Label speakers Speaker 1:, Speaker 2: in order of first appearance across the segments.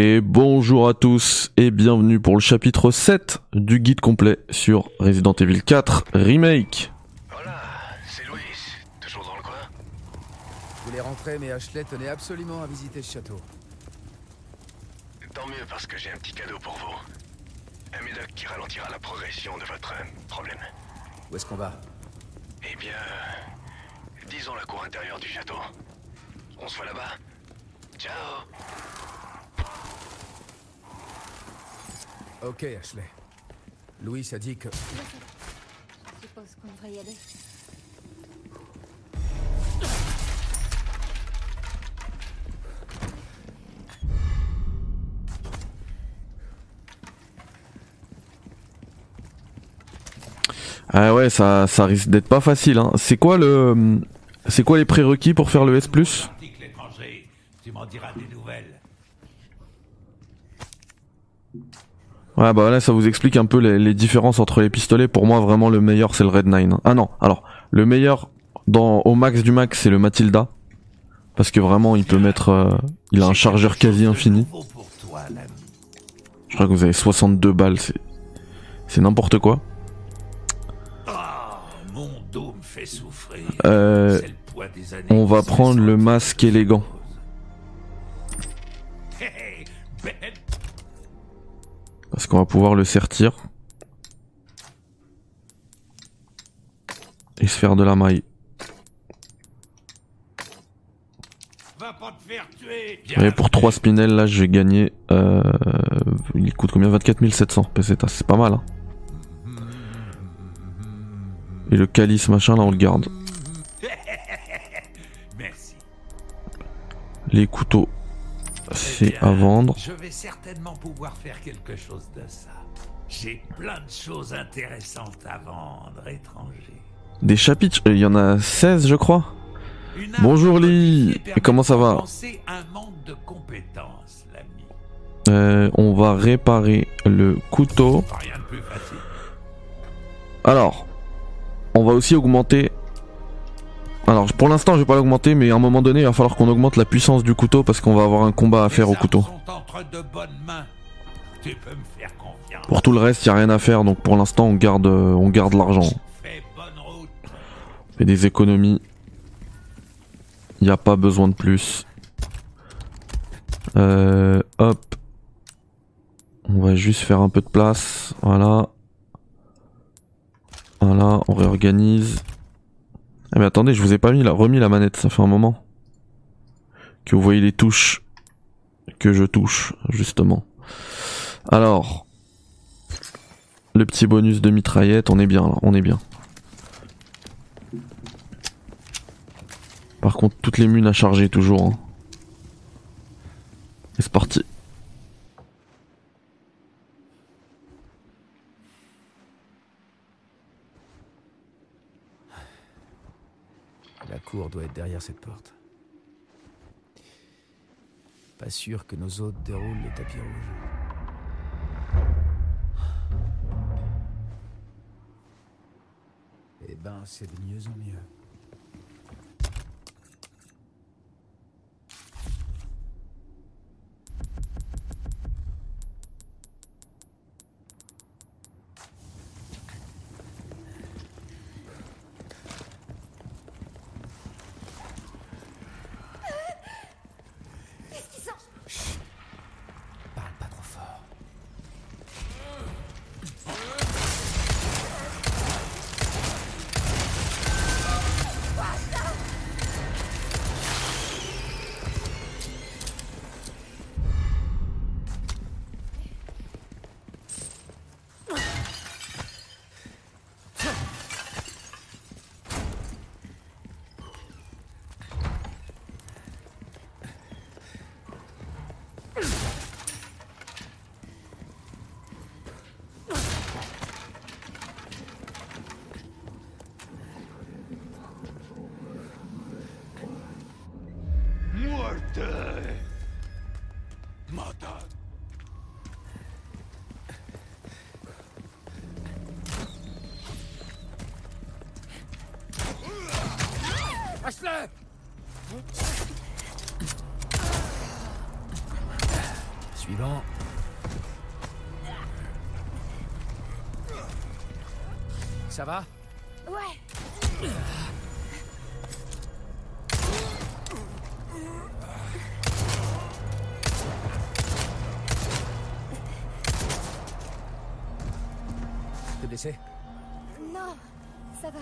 Speaker 1: Et bonjour à tous et bienvenue pour le chapitre 7 du guide complet sur Resident Evil 4 Remake.
Speaker 2: Voilà, c'est Louis, toujours dans le coin
Speaker 3: Je voulais rentrer, mais Ashley tenait absolument à visiter ce château.
Speaker 2: Tant mieux parce que j'ai un petit cadeau pour vous. Un médoc qui ralentira la progression de votre euh, problème.
Speaker 3: Où est-ce qu'on va?
Speaker 2: Eh bien, disons la cour intérieure du château. On se voit là-bas Ciao
Speaker 3: Ok, Ashley. Louis a dit que...
Speaker 4: Je suppose qu'on devrait y aller.
Speaker 1: Ah ouais, ça, ça risque d'être pas facile. Hein. C'est quoi le, c'est quoi les prérequis pour faire le S+.
Speaker 5: Tu m'en diras des nouvelles.
Speaker 1: Ouais bah là ça vous explique un peu les, les différences entre les pistolets. Pour moi vraiment le meilleur c'est le Red 9. Ah non, alors le meilleur dans au max du max c'est le Matilda parce que vraiment il peut mettre, euh, il a un chargeur quasi infini. Je crois que vous avez 62 balles, c'est c'est n'importe quoi.
Speaker 5: Ah.
Speaker 1: Euh, on va prendre le masque élégant. Qu'on va pouvoir le sertir. Et se faire de la maille.
Speaker 5: va pas te faire tuer.
Speaker 1: Et pour 3 spinels, là, j'ai gagné. Euh, il coûte combien? 24 700 pesetas. C'est pas mal, hein. Et le calice, machin, là, on le garde. Les couteaux, c'est à vendre.
Speaker 5: Je vais certainement pouvoir faire quelque chose de ça. J'ai plein de choses intéressantes à vendre, étranger.
Speaker 1: Des chapitres, euh, il y en a 16, je crois. Bonjour, Lee. comment ça va
Speaker 5: de.
Speaker 1: Euh, on va réparer le couteau. Alors, on va aussi augmenter. Alors, pour l'instant, je vais pas l'augmenter, mais à un moment donné, il va falloir qu'on augmente la puissance du couteau parce qu'on va avoir un combat à faire au couteau. Pour tout le reste, il a rien à faire, donc pour l'instant, on garde, euh, on garde l'argent.
Speaker 5: Route.
Speaker 1: fait des économies. Il n'y a pas besoin de plus. Euh, hop. On va juste faire un peu de place. Voilà. Voilà, on réorganise. Ah mais attendez, je vous ai pas mis la, remis la manette, ça fait un moment. Que vous voyez les touches que je touche, justement. Alors. Le petit bonus de mitraillette, on est bien là, on est bien. Par contre, toutes les munes à charger toujours. hein. Et c'est parti.
Speaker 3: La cour doit être derrière cette porte. Pas sûr que nos hôtes déroulent le tapis rouge. Eh ben, c'est de mieux en mieux. Ça va
Speaker 4: Ouais.
Speaker 3: T'es blessé
Speaker 4: Non, ça va.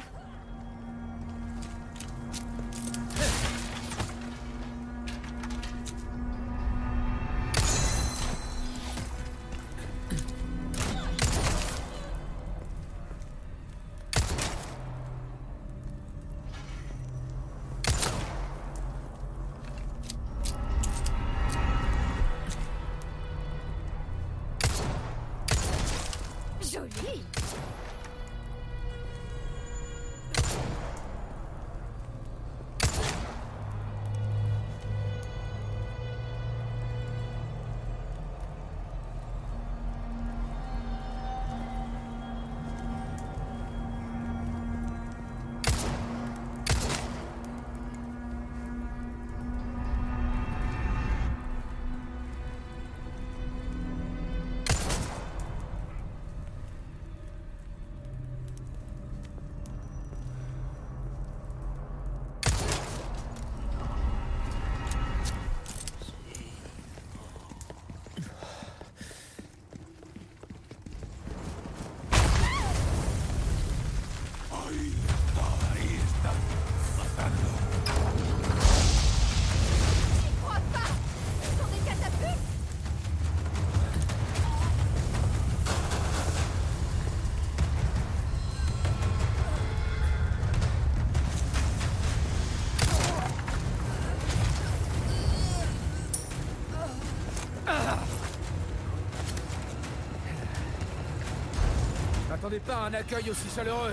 Speaker 3: M'attendez pas un accueil aussi chaleureux.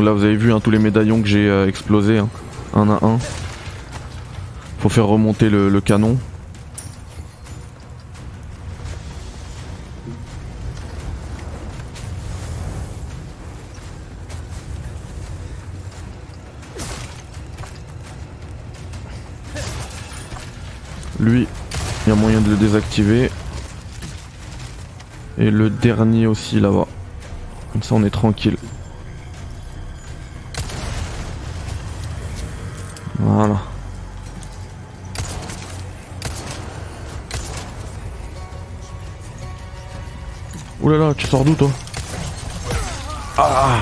Speaker 1: Donc là vous avez vu hein, tous les médaillons que j'ai euh, explosés, hein, un à un. Faut faire remonter le, le canon. Lui, il y a moyen de le désactiver. Et le dernier aussi là-bas. Comme ça on est tranquille. Sors d'où toi Ah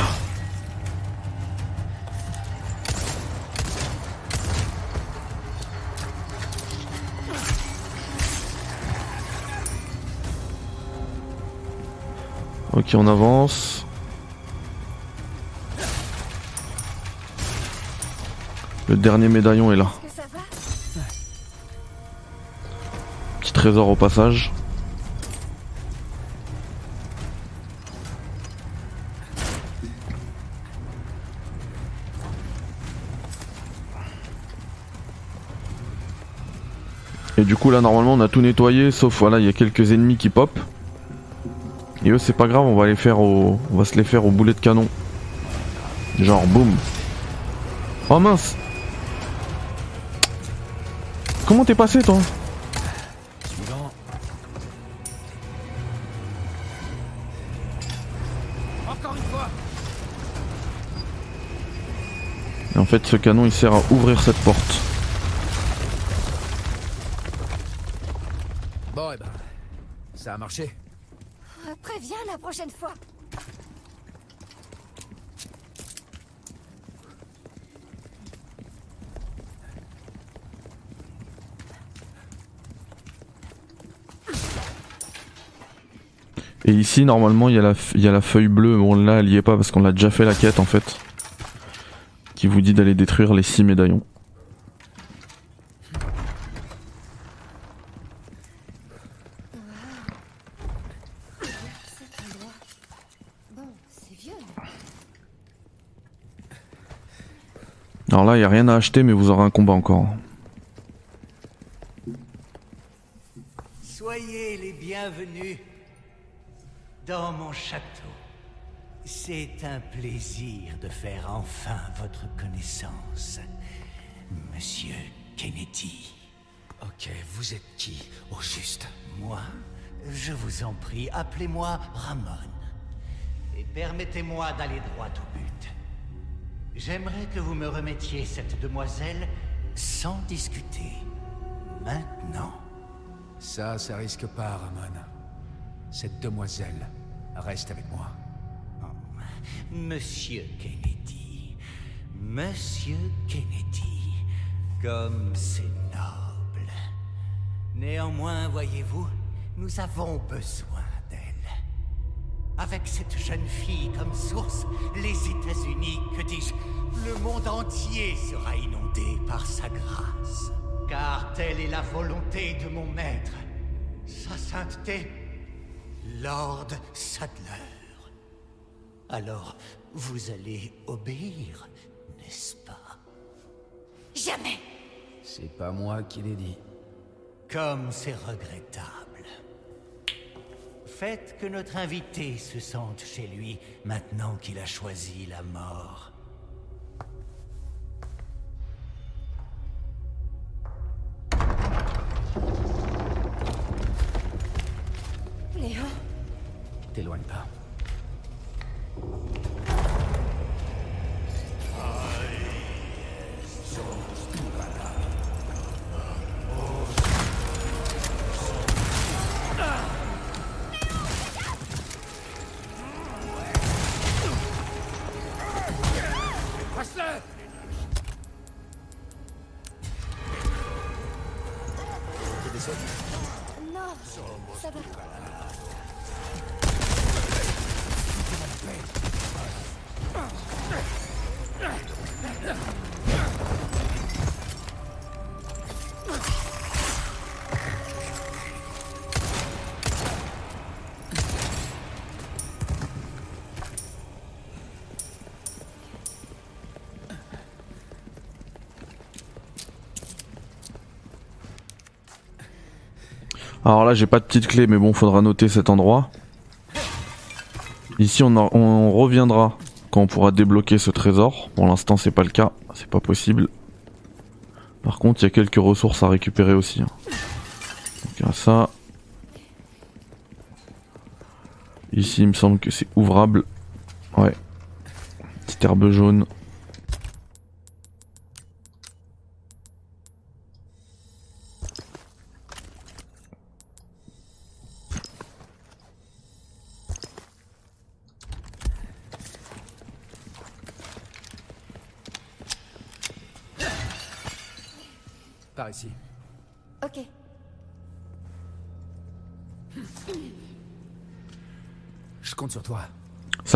Speaker 1: Ok, on avance. Le dernier médaillon est là. Petit trésor au passage. Coup là normalement on a tout nettoyé sauf voilà il y a quelques ennemis qui pop. Et eux c'est pas grave on va les faire au. On va se les faire au boulet de canon. Genre boum. Oh mince Comment t'es passé toi?
Speaker 3: Suivant. Encore une fois
Speaker 1: Et en fait ce canon il sert à ouvrir cette porte.
Speaker 3: A marché.
Speaker 4: Euh, Préviens la prochaine fois.
Speaker 1: Et ici normalement il y, a la f- il y a la feuille bleue, bon là elle y est pas parce qu'on l'a déjà fait la quête en fait. Qui vous dit d'aller détruire les 6 médaillons.
Speaker 4: Cet endroit. Bon, c'est vieux. mais-
Speaker 1: Alors là il y a rien à acheter mais vous aurez un combat encore.
Speaker 6: Soyez les bienvenus dans mon château. C'est un plaisir de faire enfin votre connaissance, Monsieur Kennedy.
Speaker 3: Ok, vous êtes qui, au juste?
Speaker 6: Moi, je vous en prie, appelez-moi Ramon. Et permettez-moi d'aller droit au but. J'aimerais que vous me remettiez cette demoiselle sans discuter. Maintenant.
Speaker 3: Ça, ça risque pas, Ramon. Cette demoiselle reste avec moi.
Speaker 6: Monsieur Kennedy. Monsieur Kennedy. Comme c'est noble. Néanmoins, voyez-vous, nous avons besoin. Avec cette jeune fille comme source, les États-Unis, que dis-je, le monde entier sera inondé par sa grâce. Car telle est la volonté de mon maître, sa sainteté, Lord Sadler. Alors, vous allez obéir, n'est-ce pas?
Speaker 4: Jamais
Speaker 3: C'est pas moi qui l'ai dit.
Speaker 6: Comme c'est regrettable. Faites que notre invité se sente chez lui maintenant qu'il a choisi la mort.
Speaker 4: Léo
Speaker 3: T'éloigne pas.
Speaker 1: Alors là j'ai pas de petite clé mais bon faudra noter cet endroit. Ici on, en- on reviendra quand on pourra débloquer ce trésor. Pour l'instant c'est pas le cas, c'est pas possible. Par contre il y a quelques ressources à récupérer aussi. hein. Donc a ça. Ici il me semble que c'est ouvrable. Ouais. Petite herbe jaune.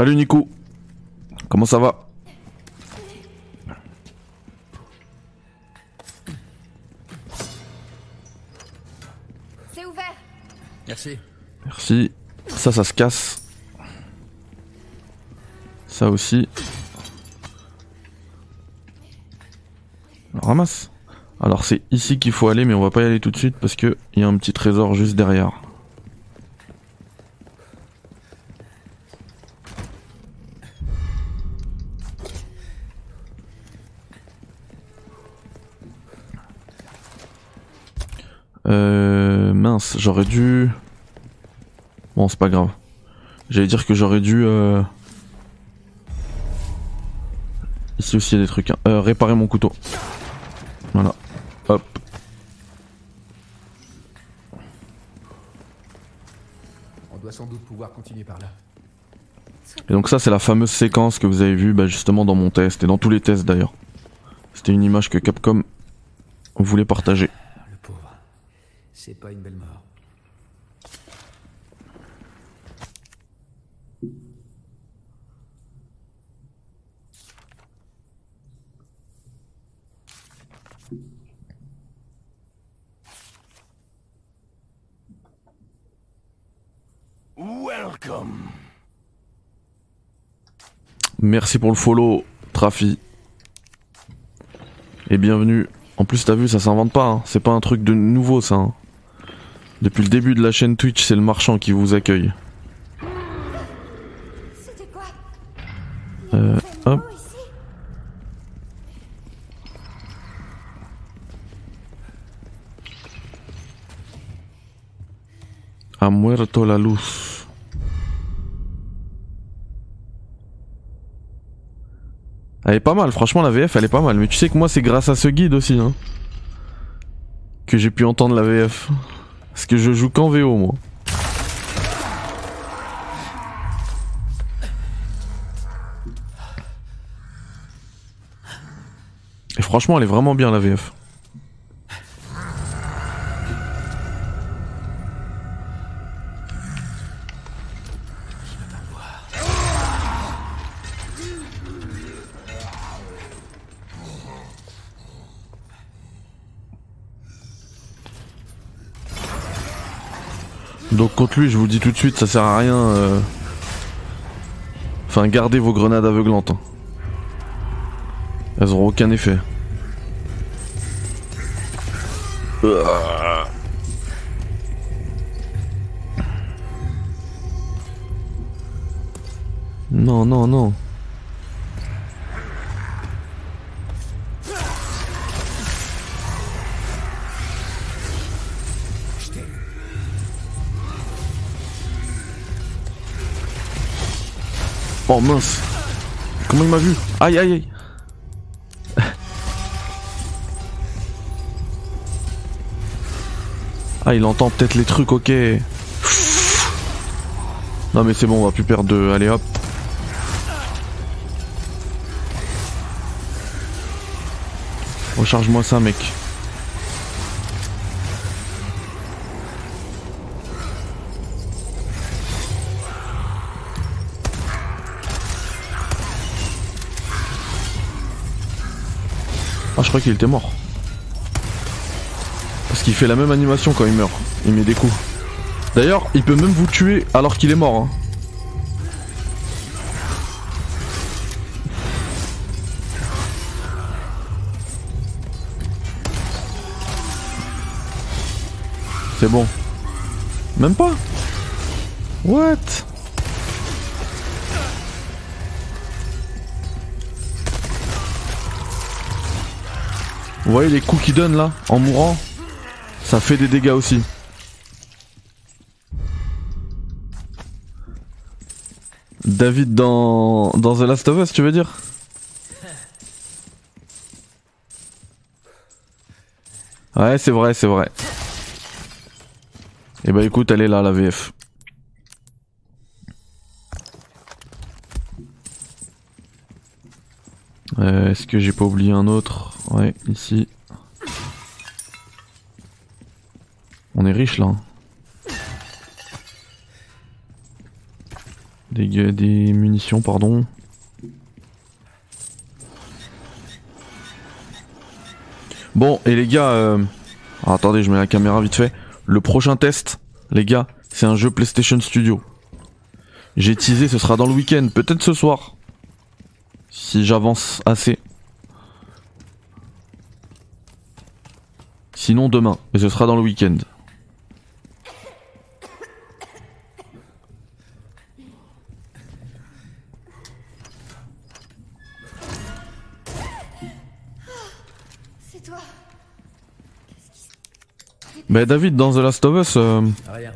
Speaker 1: Salut Nico. Comment ça va?
Speaker 4: C'est ouvert.
Speaker 3: Merci.
Speaker 1: Merci. Ça, ça se casse. Ça aussi. Alors, ramasse. Alors c'est ici qu'il faut aller mais on va pas y aller tout de suite parce que il y a un petit trésor juste derrière. Euh, mince, j'aurais dû... Bon, c'est pas grave. J'allais dire que j'aurais dû... Euh... Ici aussi il y a des trucs. hein. Euh, réparer mon couteau. Voilà. Hop.
Speaker 3: On doit sans doute pouvoir continuer par là.
Speaker 1: Et donc ça c'est la fameuse séquence que vous avez vue bah, justement dans mon test et dans tous les tests d'ailleurs. C'était une image que Capcom voulait partager.
Speaker 3: C'est pas une belle mort.
Speaker 2: Welcome.
Speaker 1: Merci pour le follow, Trafi. Et bienvenue. En plus t'as vu ça s'invente pas, hein. c'est pas un truc de nouveau ça. hein. Depuis le début de la chaîne Twitch c'est le marchand qui vous accueille. Euh, hop. Ha muerto la luz. Elle est pas mal, franchement la VF elle est pas mal. Mais tu sais que moi c'est grâce à ce guide aussi hein, que j'ai pu entendre la VF. Parce que je joue qu'en VO moi. Et franchement elle est vraiment bien la VF. Donc contre lui, je vous le dis tout de suite, ça sert à rien. euh. Enfin, gardez vos grenades aveuglantes. hein. Elles auront aucun effet. Non, non, non. Oh mince. Comment il m'a vu Aïe aïe aïe. Ah il entend peut-être les trucs ok. Non mais c'est bon on va plus perdre de... Allez hop. Recharge-moi ça mec. Crois qu'il était mort. Parce qu'il fait la même animation quand il meurt. Il met des coups. D'ailleurs, il peut même vous tuer alors qu'il est mort. hein. C'est bon. Même pas? What? Vous voyez les coups qu'il donne là, en mourant? Ça fait des dégâts aussi. David dans, dans The Last of Us, tu veux dire? Ouais, c'est vrai, c'est vrai. Et bah écoute, elle est là, la VF. Euh, Est-ce que j'ai pas oublié un autre? Ouais, ici. On est riche là. hein. Des, des munitions, pardon. Bon, et les gars, euh... alors, attendez, je mets la caméra vite fait. Le prochain test, les gars, c'est un jeu PlayStation Studio. J'ai teasé, ce sera dans le week-end, peut-être ce soir. Si j'avance assez. Sinon demain, et ce sera dans le week-end.
Speaker 4: C'est toi.
Speaker 1: Bah David, dans The Last of Us, euh,
Speaker 3: Rien.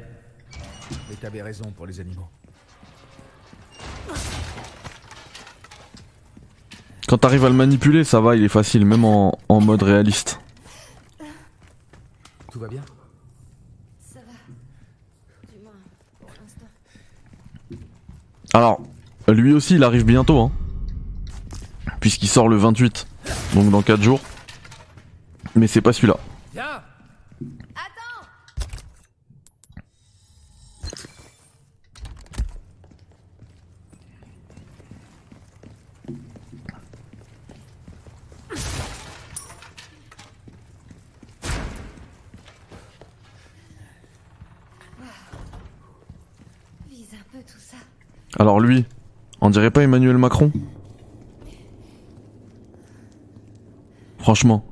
Speaker 3: Mais t'avais raison pour les animaux.
Speaker 1: quand t'arrives à le manipuler, ça va, il est facile, même en, en mode réaliste.
Speaker 3: Tout va bien
Speaker 4: Ça va. Du moins, pour l'instant.
Speaker 1: Alors, lui aussi, il arrive bientôt, hein. Puisqu'il sort le 28, donc dans 4 jours. Mais c'est pas celui-là.
Speaker 3: Viens
Speaker 4: Attends Vise un peu tout ça.
Speaker 1: Alors lui, on dirait pas Emmanuel Macron Franchement.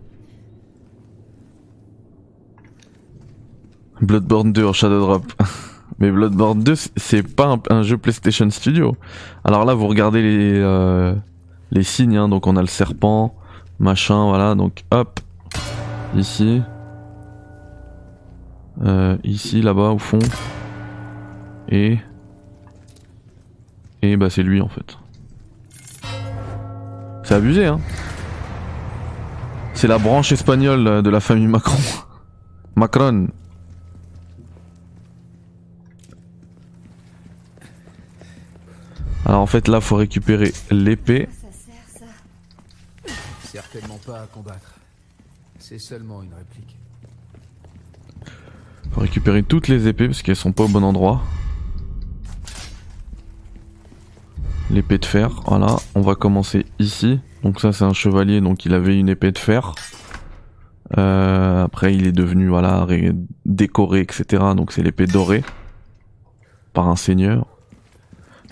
Speaker 1: Bloodborne 2 en Shadow Drop. Mais Bloodborne 2, c'est pas un, jeu PlayStation Studio. Alors là, vous regardez les, euh, les signes, hein. donc on a le serpent, machin, voilà, donc hop, ici, Euh, ici, là-bas, au fond, et... Et bah c'est lui en fait. C'est abusé hein. C'est la branche espagnole de la famille Macron. Macron. Alors en fait là faut récupérer l'épée.
Speaker 3: Certainement pas à combattre. C'est seulement une réplique.
Speaker 1: Faut récupérer toutes les épées parce qu'elles sont pas au bon endroit. L'épée de fer, voilà. On va commencer ici. Donc ça c'est un chevalier, donc il avait une épée de fer. Euh, après il est devenu voilà ré- décoré, etc. Donc c'est l'épée dorée par un seigneur.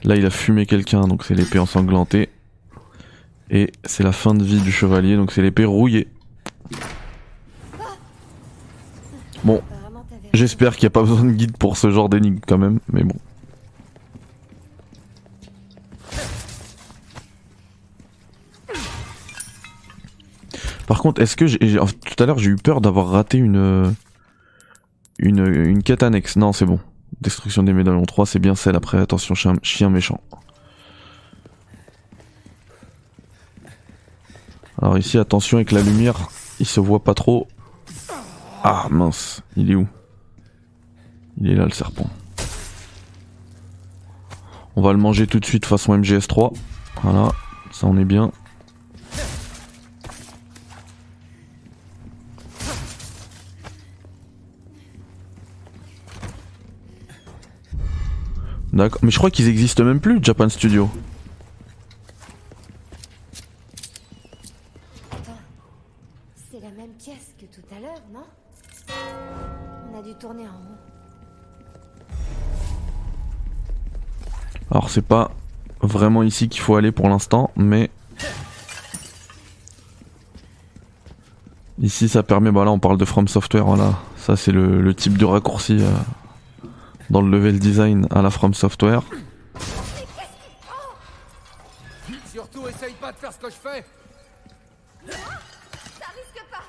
Speaker 1: Là il a fumé quelqu'un, donc c'est l'épée ensanglantée. Et c'est la fin de vie du chevalier, donc c'est l'épée rouillée. Bon. J'espère qu'il n'y a pas besoin de guide pour ce genre d'énigme quand même, mais bon. Par contre, est-ce que j'ai, tout à l'heure j'ai eu peur d'avoir raté une, euh, une une quête annexe Non, c'est bon. Destruction des médaillons 3, c'est bien celle après. Attention, chien, chien méchant. Alors ici, attention avec la lumière, il se voit pas trop. Ah mince, il est où? Il est là le serpent. On va le manger tout de suite façon MGS3. Voilà, ça on est bien. D'accord, mais je crois qu'ils existent même plus, Japan Studio.
Speaker 4: Attends. C'est la même pièce que tout à l'heure, non? On a dû tourner en rond.
Speaker 1: Alors c'est pas vraiment ici qu'il faut aller pour l'instant, mais ici ça permet. Bah là on parle de From Software, voilà. Ça c'est le, le type de raccourci euh, dans le level design à la From Software.
Speaker 3: Surtout, essaye pas de faire ce que je fais
Speaker 4: Ça risque pas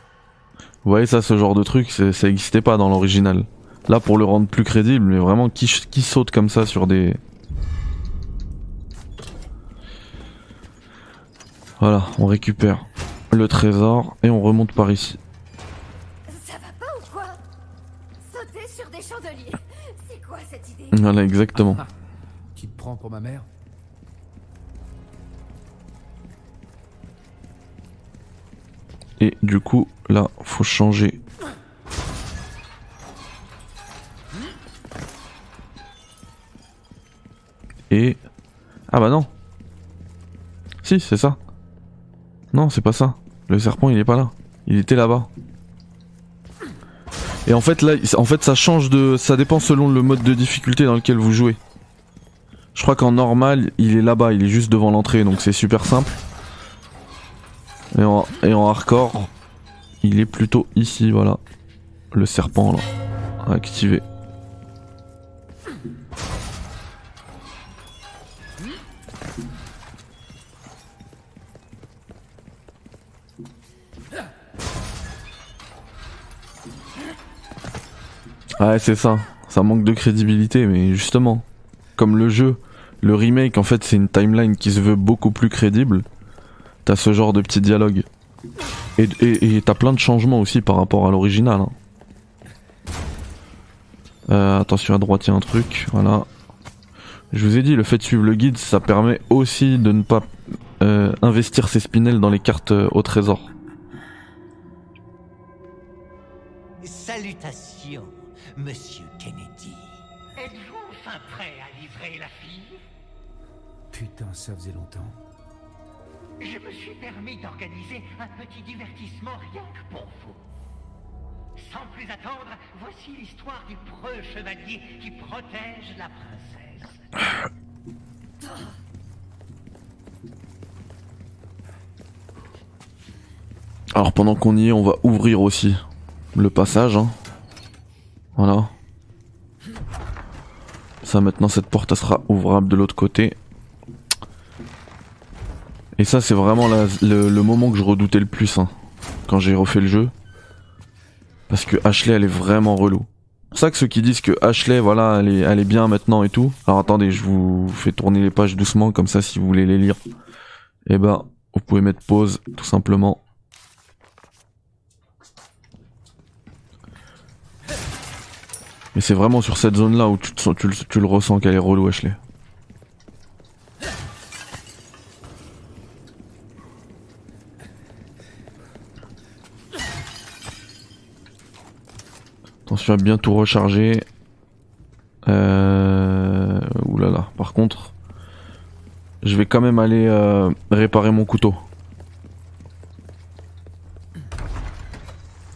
Speaker 1: Vous voyez ça, ce genre de truc, ça existait pas dans l'original. Là pour le rendre plus crédible, mais vraiment qui saute comme ça sur des. Voilà, on récupère le trésor et on remonte par ici.
Speaker 4: Ça va pas ou quoi Sauter sur des chandeliers C'est quoi cette idée
Speaker 1: Voilà, exactement.
Speaker 3: Te pour ma mère
Speaker 1: Et du coup, là, faut changer. Et... Ah bah non Si, c'est ça. Non, c'est pas ça. Le serpent, il est pas là. Il était là-bas. Et en fait, là, en fait, ça change de... Ça dépend selon le mode de difficulté dans lequel vous jouez. Je crois qu'en normal, il est là-bas, il est juste devant l'entrée, donc c'est super simple. Et en, et en hardcore, il est plutôt ici, voilà. le serpent là, à Ouais, c'est ça. Ça manque de crédibilité, mais justement, comme le jeu, le remake, en fait, c'est une timeline qui se veut beaucoup plus crédible. T'as ce genre de petits dialogues. Et t'as plein de changements aussi par rapport à l'original. hein. Euh, attention à droite, il y a un truc. Voilà. Je vous ai dit, le fait de suivre le guide, ça permet aussi de ne pas euh, investir ses spinels dans les cartes euh, au trésor.
Speaker 6: Salutations, monsieur Kennedy. Êtes-vous enfin prêt à livrer la fille?
Speaker 3: Putain, ça faisait longtemps.
Speaker 6: Je me suis permis d'organiser un petit divertissement rien que pour vous. Sans plus attendre, voici l'histoire du preux chevalier qui protège la princesse.
Speaker 1: Alors pendant qu'on y est, on va ouvrir aussi le passage. hein. Voilà. Ça maintenant cette porte elle sera ouvrable de l'autre côté. Et ça c'est vraiment le, moment que je redoutais le plus hein, quand j'ai refait le jeu. Parce que Ashley elle est vraiment relou. C'est ça que ceux qui disent que Ashley voilà elle est, bien maintenant et tout. Alors attendez je vous fais tourner les pages doucement comme ça si vous voulez les lire. Et ben vous pouvez mettre pause tout simplement. Mais c'est vraiment sur cette zone là où tu, tu le ressens qu'elle est relou Ashley. Attention à bien tout recharger. Euh... Oulala. Par contre, je vais quand même aller euh, réparer mon couteau.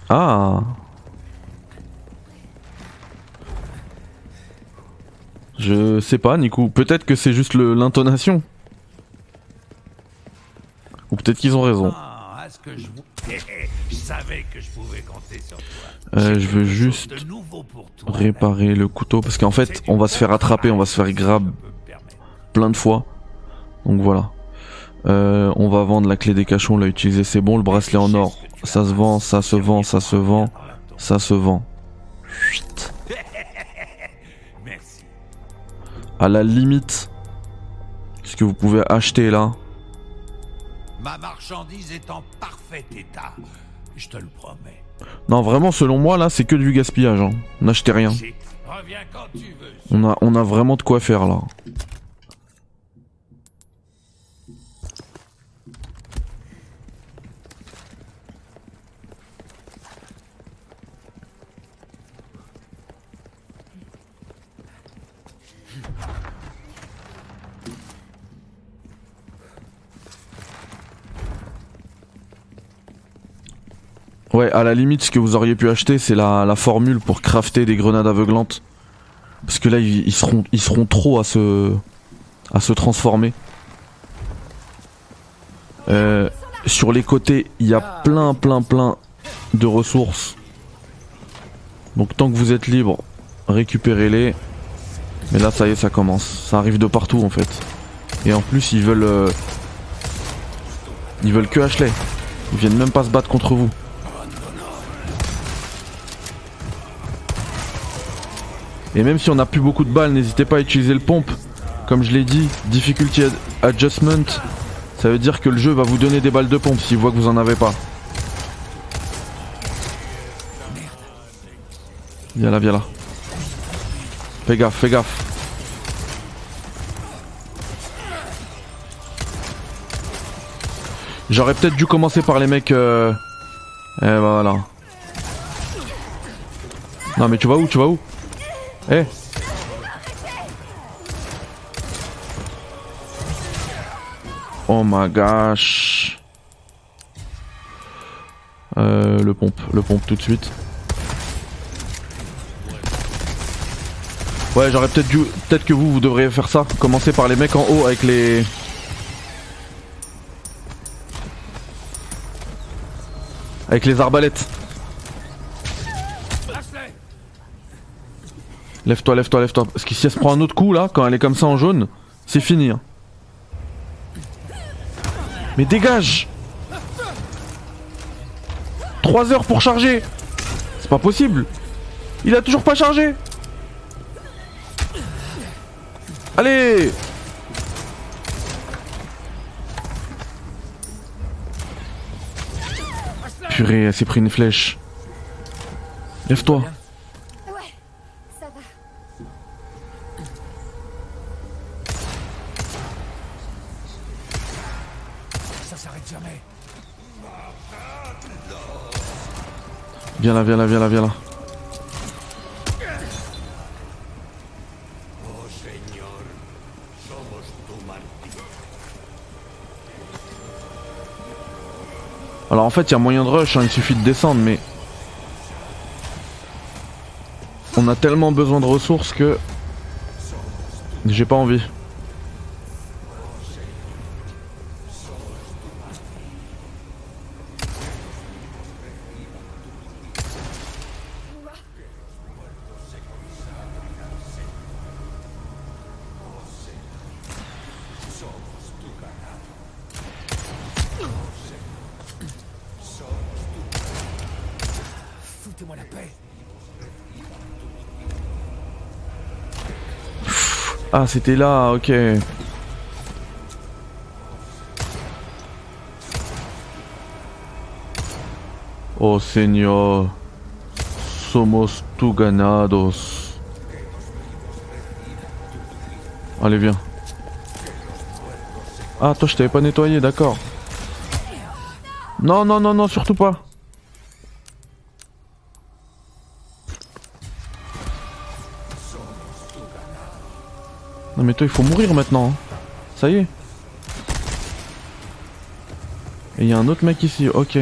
Speaker 1: Ah sais pas, Nico. Peut-être que c'est juste l'intonation. Ou peut-être qu'ils ont raison.
Speaker 5: Ah, à ce que je vous... je savais que je pouvais compter sur toi.
Speaker 1: Euh, je veux juste réparer le couteau parce qu'en fait, on va se faire attraper, on va se faire grab plein de fois. Donc voilà. Euh, on va vendre la clé des cachons, on l'a utilisé, c'est bon. Le bracelet en or, ça se vend, ça se vend, ça se vend, ça se vend. À la limite, ce que vous pouvez acheter là,
Speaker 5: Ma marchandise est en parfait état. Je te le promets.
Speaker 1: non vraiment selon moi là, c'est que du gaspillage. Hein. N'achetez rien. A, on a vraiment de quoi faire là. Ouais, à la limite, ce que vous auriez pu acheter, c'est la, la formule pour crafter des grenades aveuglantes. Parce que là, ils, seront, ils seront trop à se, à se transformer. Euh, sur les côtés, il y a plein, plein, plein de ressources. Donc tant que vous êtes libre, récupérez-les. Mais là, ça y est, ça commence. Ça arrive de partout en fait. Et en plus, ils veulent, euh, ils veulent que Ashley. Ils viennent même pas se battre contre vous. Et même si on n'a plus beaucoup de balles, n'hésitez pas à utiliser le pompe. Comme je l'ai dit, difficulty ad- adjustment, ça veut dire que le jeu va vous donner des balles de pompe s'il voit que vous en avez pas. Viens là, viens là. Fais gaffe, fais gaffe. J'aurais peut-être dû commencer par les mecs. Euh... Eh voilà. Non mais tu vas où, tu vas où? Eh Oh my gosh. Euh, le pompe, le pompe tout de suite. Ouais, j'aurais peut-être dû, peut-être que vous, vous devriez faire ça. Commencer par les mecs en haut avec les. Avec les arbalètes. Lève-toi, lève-toi, lève-toi. Parce que si elle se prend un autre coup là, quand elle est comme ça en jaune, c'est fini. hein. Mais dégage 3 heures pour charger C'est pas possible Il a toujours pas chargé Allez Purée, elle s'est pris une flèche. Lève-toi. Viens là, viens là, viens là, viens là. Alors en fait, il y a moyen de rush, hein, il suffit de descendre, mais... On a tellement besoin de ressources que... J'ai pas envie. Ah, c'était là, ok. Oh Señor, somos tu ganados. Allez, viens. Ah, toi, je t'avais pas nettoyé, d'accord. Non, non, non, non, surtout pas. Mais toi il faut mourir maintenant. hein. Ça y est. Et il y a un autre mec ici, ok.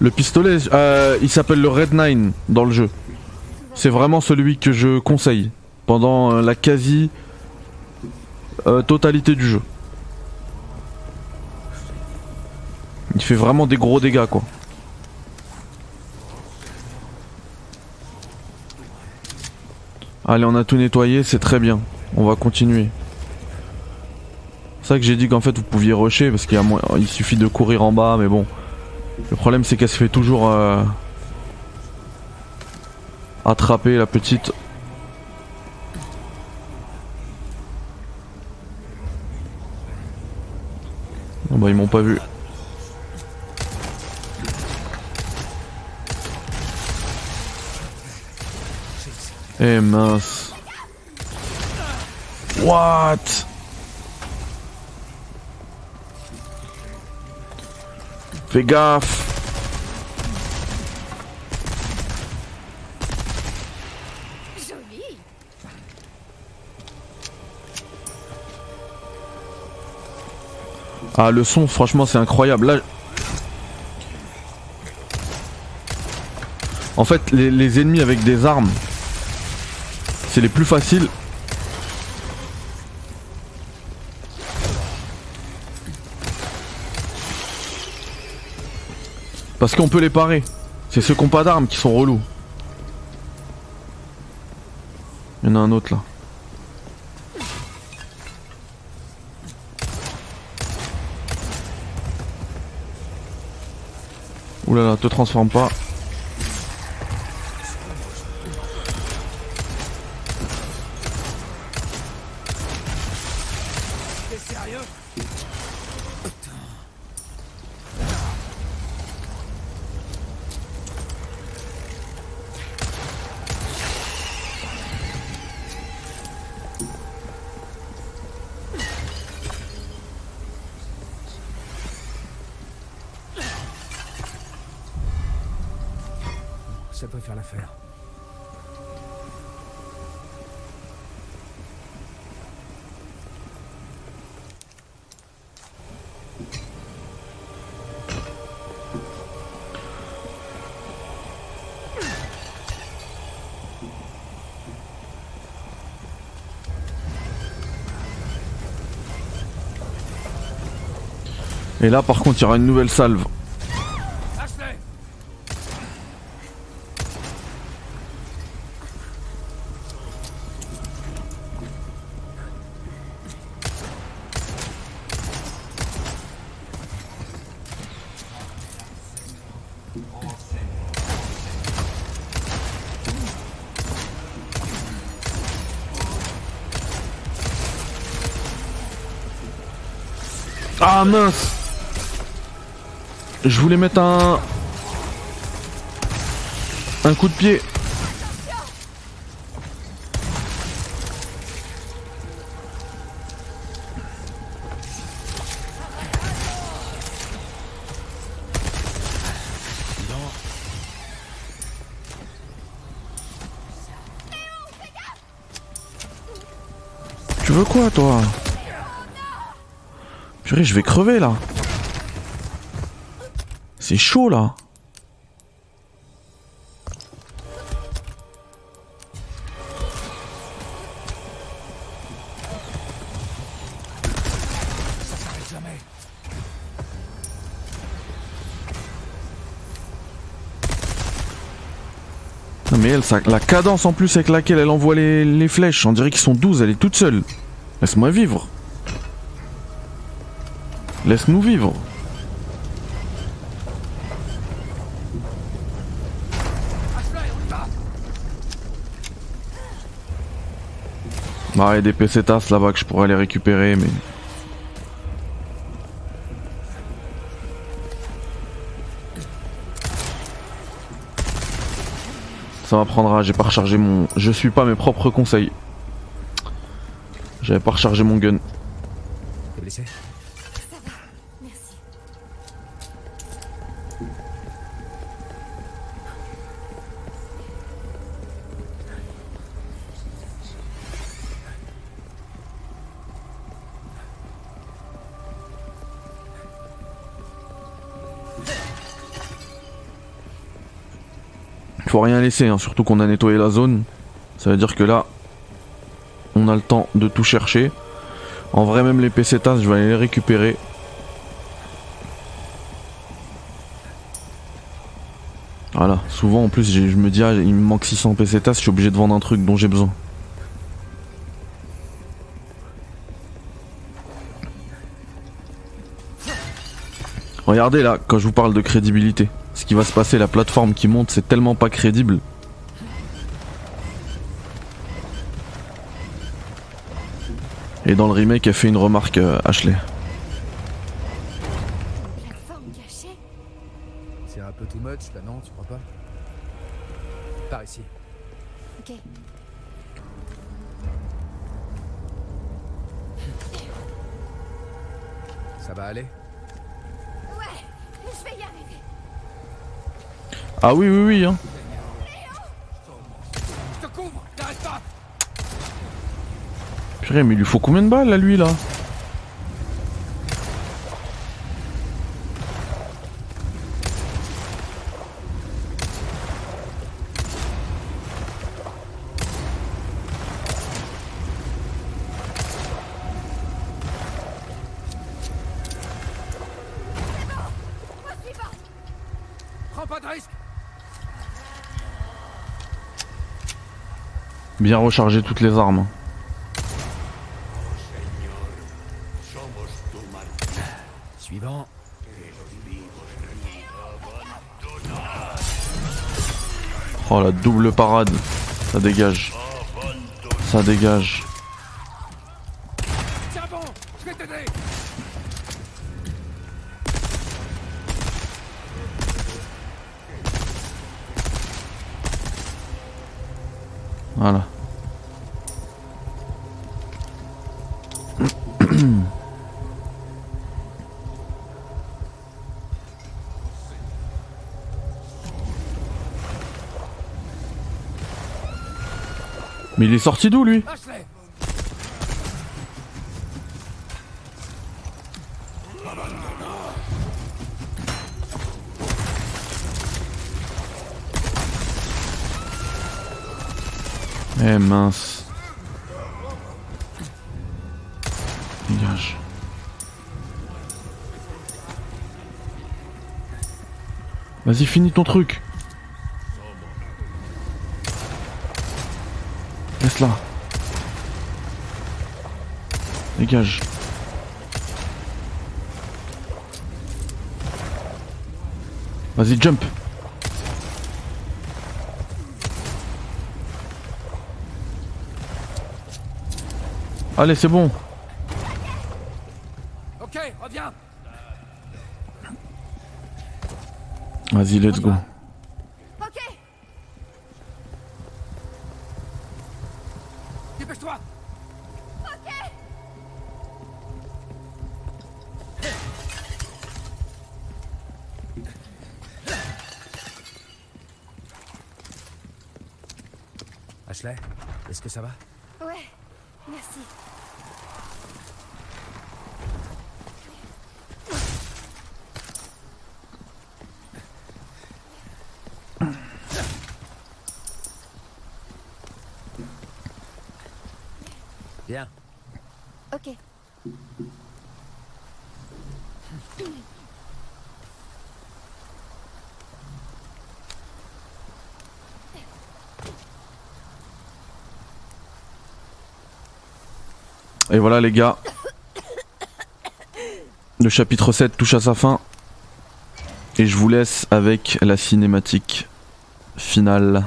Speaker 1: Le pistolet, euh, il s'appelle le Red 9 dans le jeu. C'est vraiment celui que je conseille pendant euh, la quasi euh, du jeu. Fait vraiment des gros dégâts quoi. Allez, on a tout nettoyé, c'est très bien. On va continuer. C'est ça que j'ai dit qu'en fait vous pouviez rusher parce qu'il y a mo- il suffit de courir en bas, mais bon. Le problème c'est qu'elle se fait toujours euh, attraper la petite. Ah bah ils m'ont pas vu. Eh mince. What? Fais gaffe. Ah le son franchement c'est incroyable. Là... En fait les, les ennemis avec des armes c'est les plus faciles. Parce qu'on peut les parer. C'est ceux qui n'ont pas d'armes qui sont relous. Il y en a un autre là. Oulala, te transforme pas. Et là par contre il y aura une nouvelle salve. Ah mince Je voulais mettre un... Un coup de pied. Tu veux quoi toi? Purée, je vais crever là. C'est chaud là. Non, mais elle, la cadence en plus avec laquelle elle envoie les, les flèches, on dirait qu'ils sont 12, elle est toute seule. Laisse-moi vivre. Laisse-nous vivre.
Speaker 3: Ashley, on y va
Speaker 1: Bah, il y a des pesetas là-bas que je pourrais aller récupérer, mais. Ça m'apprendra, j'ai pas rechargé mon. Je suis pas mes propres conseils. J'avais pas rechargé mon gun. Hein, surtout qu'on a nettoyé la zone. Ça veut dire que là, on a le temps de tout chercher. En vrai, même les pesetas, je vais aller les récupérer. Voilà, souvent en plus, je me dis, ah, il me manque 600 pesetas, je suis obligé de vendre un truc dont j'ai besoin. Regardez là, quand je vous parle de crédibilité, ce qui va se passer, la plateforme qui monte, c'est tellement pas crédible. Et dans le remake, elle fait une remarque, euh, Ashley.
Speaker 4: Plateforme cachée
Speaker 3: C'est un peu too much là, non Tu crois pas? Par ici.
Speaker 4: Ok.
Speaker 3: Ça va aller?
Speaker 1: Ah oui, oui, oui, hein. Purée, mais il lui faut combien de balles à lui là?
Speaker 3: Prends pas de risque
Speaker 1: Bien recharger toutes les armes.
Speaker 3: Suivant.
Speaker 1: Oh la double parade. Ça dégage. Ça dégage. Il est sorti d'où lui? Eh mince. Dégage. Vas-y, finis ton truc. Laisse-la. Dégage. Vas-y, jump. Allez, c'est bon.
Speaker 3: Ok, reviens
Speaker 1: Vas-y, let's go.
Speaker 3: Ça va?
Speaker 4: Ouais, merci.
Speaker 3: Bien.
Speaker 4: Ok.
Speaker 1: Et voilà les gars. Le chapitre 7 touche à sa fin. Et je vous laisse avec la cinématique finale.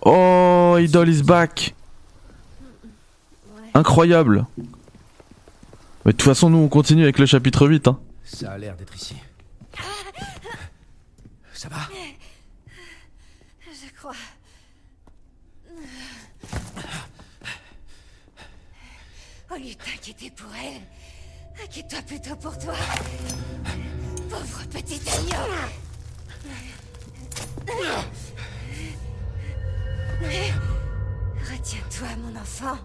Speaker 1: Oh, Idol is back Incroyable Mais de toute façon, nous on continue avec le chapitre 8. Hein.
Speaker 3: Ça a l'air d'être ici. Ça va
Speaker 4: Je crois. Au lieu de t'inquiéter pour elle, inquiète-toi plutôt pour toi. Pauvre petit agneau. Retiens-toi, mon enfant.